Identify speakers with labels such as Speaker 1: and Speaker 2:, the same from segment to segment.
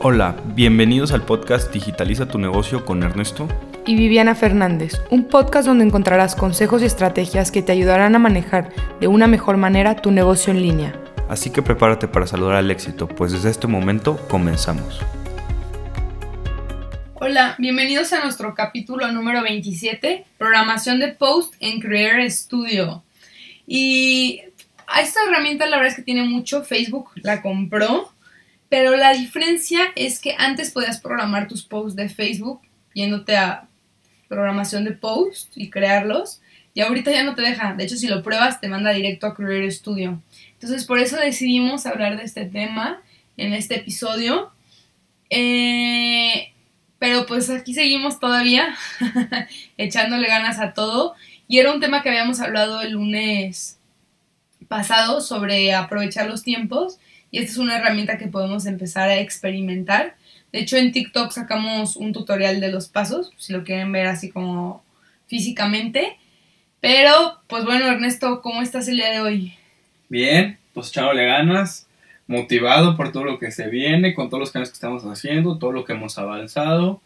Speaker 1: Hola, bienvenidos al podcast Digitaliza tu negocio con Ernesto
Speaker 2: y Viviana Fernández, un podcast donde encontrarás consejos y estrategias que te ayudarán a manejar de una mejor manera tu negocio en línea.
Speaker 1: Así que prepárate para saludar al éxito, pues desde este momento comenzamos.
Speaker 2: Hola, bienvenidos a nuestro capítulo número 27, programación de post en Creator Studio. Y a esta herramienta la verdad es que tiene mucho, Facebook la compró pero la diferencia es que antes podías programar tus posts de Facebook yéndote a programación de posts y crearlos. Y ahorita ya no te deja. De hecho, si lo pruebas, te manda directo a Creator Studio. Entonces, por eso decidimos hablar de este tema en este episodio. Eh, pero pues aquí seguimos todavía echándole ganas a todo. Y era un tema que habíamos hablado el lunes pasado sobre aprovechar los tiempos y esta es una herramienta que podemos empezar a experimentar. De hecho, en TikTok sacamos un tutorial de los pasos, si lo quieren ver así como físicamente. Pero, pues bueno, Ernesto, ¿cómo estás el día de hoy?
Speaker 3: Bien, pues echándole ganas, motivado por todo lo que se viene, con todos los cambios que estamos haciendo, todo lo que hemos avanzado.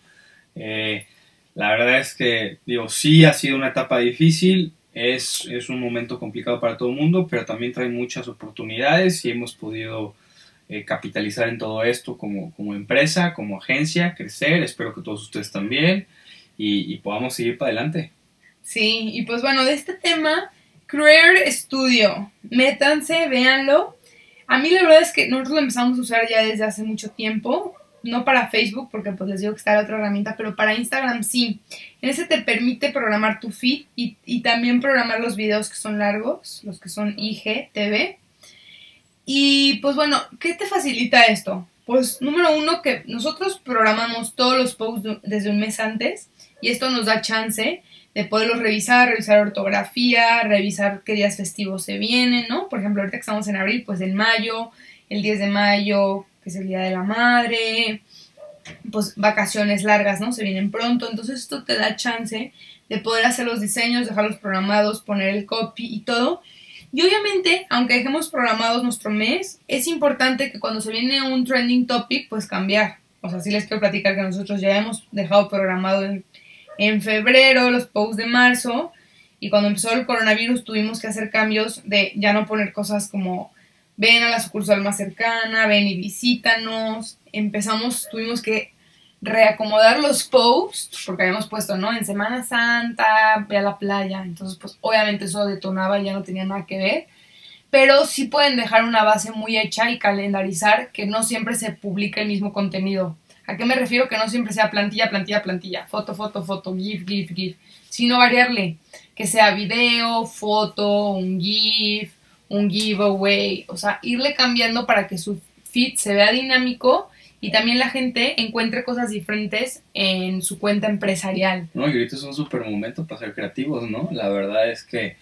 Speaker 3: Eh, la verdad es que, digo, sí ha sido una etapa difícil, es, es un momento complicado para todo el mundo, pero también trae muchas oportunidades y hemos podido eh, capitalizar en todo esto como, como, empresa, como agencia, crecer, espero que todos ustedes también y, podamos seguir para adelante.
Speaker 2: Sí, y pues bueno, de este tema, Career Studio, métanse, véanlo. A mí la verdad es que nosotros lo empezamos a usar ya desde hace mucho tiempo no para Facebook, porque pues les digo que está la otra herramienta, pero para Instagram sí. En ese te permite programar tu feed y, y también programar los videos que son largos, los que son IGTV. Y pues bueno, ¿qué te facilita esto? Pues número uno, que nosotros programamos todos los posts desde un mes antes y esto nos da chance de poderlos revisar, revisar ortografía, revisar qué días festivos se vienen, ¿no? Por ejemplo, ahorita que estamos en abril, pues el mayo, el 10 de mayo, que es el Día de la Madre, pues vacaciones largas, ¿no? Se vienen pronto, entonces esto te da chance de poder hacer los diseños, dejarlos programados, poner el copy y todo. Y obviamente, aunque dejemos programados nuestro mes, es importante que cuando se viene un trending topic, pues cambiar. O sea, sí les quiero platicar que nosotros ya hemos dejado programado en, en febrero los posts de marzo y cuando empezó el coronavirus tuvimos que hacer cambios de ya no poner cosas como ven a la sucursal más cercana, ven y visítanos. Empezamos, tuvimos que reacomodar los posts, porque habíamos puesto, ¿no? En Semana Santa, ve a la playa. Entonces, pues obviamente eso detonaba y ya no tenía nada que ver. Pero sí pueden dejar una base muy hecha y calendarizar que no siempre se publica el mismo contenido. ¿A qué me refiero? Que no siempre sea plantilla, plantilla, plantilla, foto, foto, foto, GIF, GIF, GIF, sino variarle. Que sea video, foto, un GIF, un giveaway, o sea, irle cambiando para que su feed se vea dinámico y también la gente encuentre cosas diferentes en su cuenta empresarial.
Speaker 3: No, y ahorita es un súper momento para ser creativos, ¿no? La verdad es que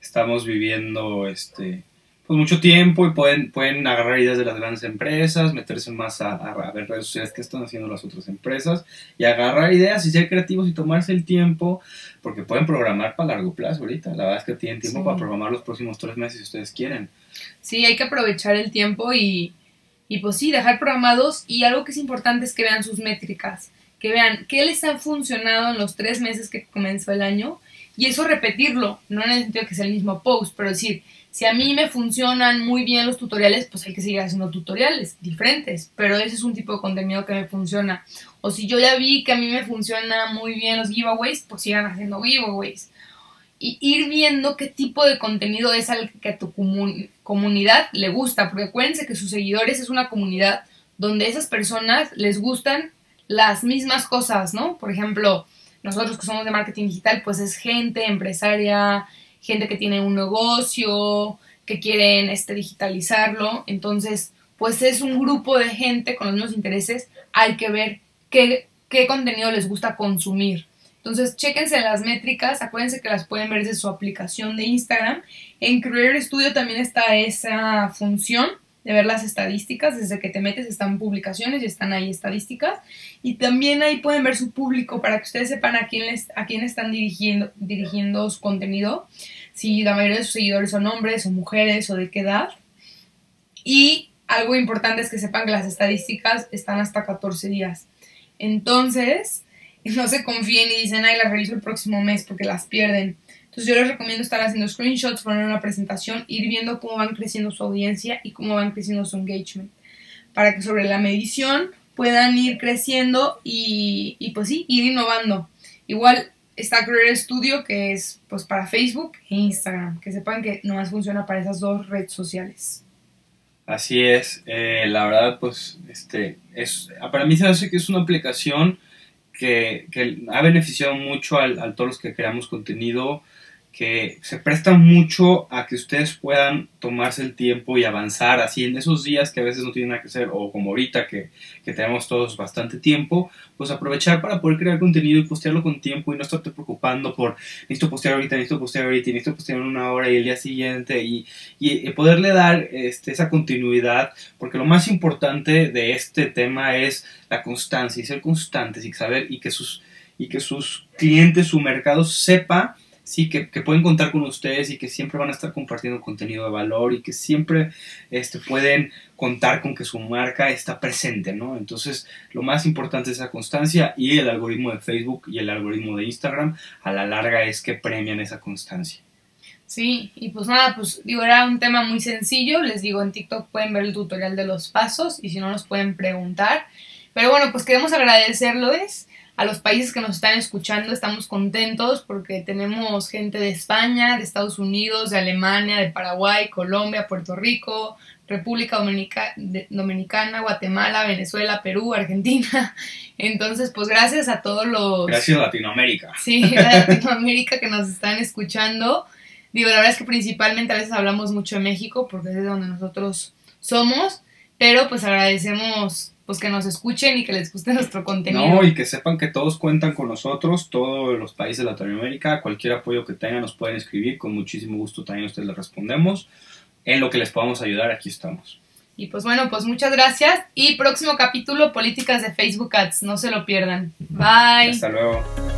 Speaker 3: estamos viviendo este pues mucho tiempo y pueden, pueden agarrar ideas de las grandes empresas, meterse más a, a, ver redes sociales que están haciendo las otras empresas y agarrar ideas y ser creativos y tomarse el tiempo, porque pueden programar para largo plazo ahorita. La verdad es que tienen tiempo para programar los próximos tres meses si ustedes quieren.
Speaker 2: Sí, hay que aprovechar el tiempo y, y pues sí, dejar programados y algo que es importante es que vean sus métricas, que vean qué les ha funcionado en los tres meses que comenzó el año y eso repetirlo, no en el sentido de que sea el mismo post, pero decir, si a mí me funcionan muy bien los tutoriales, pues hay que seguir haciendo tutoriales diferentes, pero ese es un tipo de contenido que me funciona. O si yo ya vi que a mí me funciona muy bien los giveaways, pues sigan haciendo giveaways. Y ir viendo qué tipo de contenido es al que a tu comunidad le gusta, porque acuérdense que sus seguidores es una comunidad donde esas personas les gustan las mismas cosas, ¿no? Por ejemplo, nosotros que somos de marketing digital, pues es gente empresaria, gente que tiene un negocio, que quieren este, digitalizarlo. Entonces, pues es un grupo de gente con los mismos intereses. Hay que ver qué, qué contenido les gusta consumir. Entonces, chéquense las métricas, acuérdense que las pueden ver desde su aplicación de Instagram. En Career Studio también está esa función de ver las estadísticas. Desde que te metes están publicaciones y están ahí estadísticas. Y también ahí pueden ver su público para que ustedes sepan a quién, a quién están dirigiendo, dirigiendo su contenido. Si la mayoría de sus seguidores son hombres o mujeres o de qué edad. Y algo importante es que sepan que las estadísticas están hasta 14 días. Entonces, no se confíen y dicen, ay, las reviso el próximo mes porque las pierden. Entonces yo les recomiendo estar haciendo screenshots, poner una presentación, ir viendo cómo van creciendo su audiencia y cómo van creciendo su engagement. Para que sobre la medición puedan ir creciendo y, y pues sí, ir innovando. Igual está Career Studio que es pues para Facebook e Instagram. Que sepan que nomás funciona para esas dos redes sociales.
Speaker 3: Así es, eh, la verdad, pues, este, es, para mí se hace que es una aplicación que, que ha beneficiado mucho a, a todos los que creamos contenido, que se presta mucho a que ustedes puedan tomarse el tiempo y avanzar así en esos días que a veces no tienen nada que hacer o como ahorita que, que, tenemos todos bastante tiempo, pues aprovechar para poder crear contenido y postearlo con tiempo y no estarte preocupando por necesito postear ahorita, necesito postear ahorita, necesito postear en una hora y el día siguiente y, y, y poderle dar este, esa continuidad porque lo más importante de este tema es la constancia y ser constantes y saber y que sus, y que sus clientes, su mercado sepa sí, que, pueden contar con ustedes y que siempre van a estar compartiendo contenido de valor y que siempre este, pueden contar con que su marca está presente, ¿no? Entonces, lo más importante es esa constancia y el algoritmo de Facebook y el algoritmo de Instagram a la larga es que premian esa constancia.
Speaker 2: Sí, y pues nada, pues digo, era un tema muy sencillo, les digo, en TikTok pueden ver el tutorial de los pasos y si no nos pueden preguntar. Pero bueno, pues queremos agradecerles a los países que nos están escuchando. Estamos contentos porque tenemos gente de España, de Estados Unidos, de Alemania, de Paraguay, Colombia, Puerto Rico, República Dominica, Dominicana, Guatemala, Venezuela, Perú, Argentina. Entonces, pues gracias a todos los...
Speaker 3: Gracias Latinoamérica.
Speaker 2: Sí, Latinoamérica que nos están escuchando. Digo, la verdad es que principalmente a veces hablamos mucho de México porque es de donde nosotros somos, pero pues agradecemos pues que nos escuchen y que les guste nuestro contenido.
Speaker 3: No, y que sepan que todos cuentan con nosotros, todos los países de Latinoamérica, cualquier apoyo que tengan nos pueden escribir, con muchísimo gusto también ustedes les respondemos. En lo que les podamos ayudar, aquí estamos.
Speaker 2: Y pues bueno, pues muchas gracias y próximo capítulo, políticas de Facebook Ads, no se lo pierdan. Bye.
Speaker 3: Hasta luego.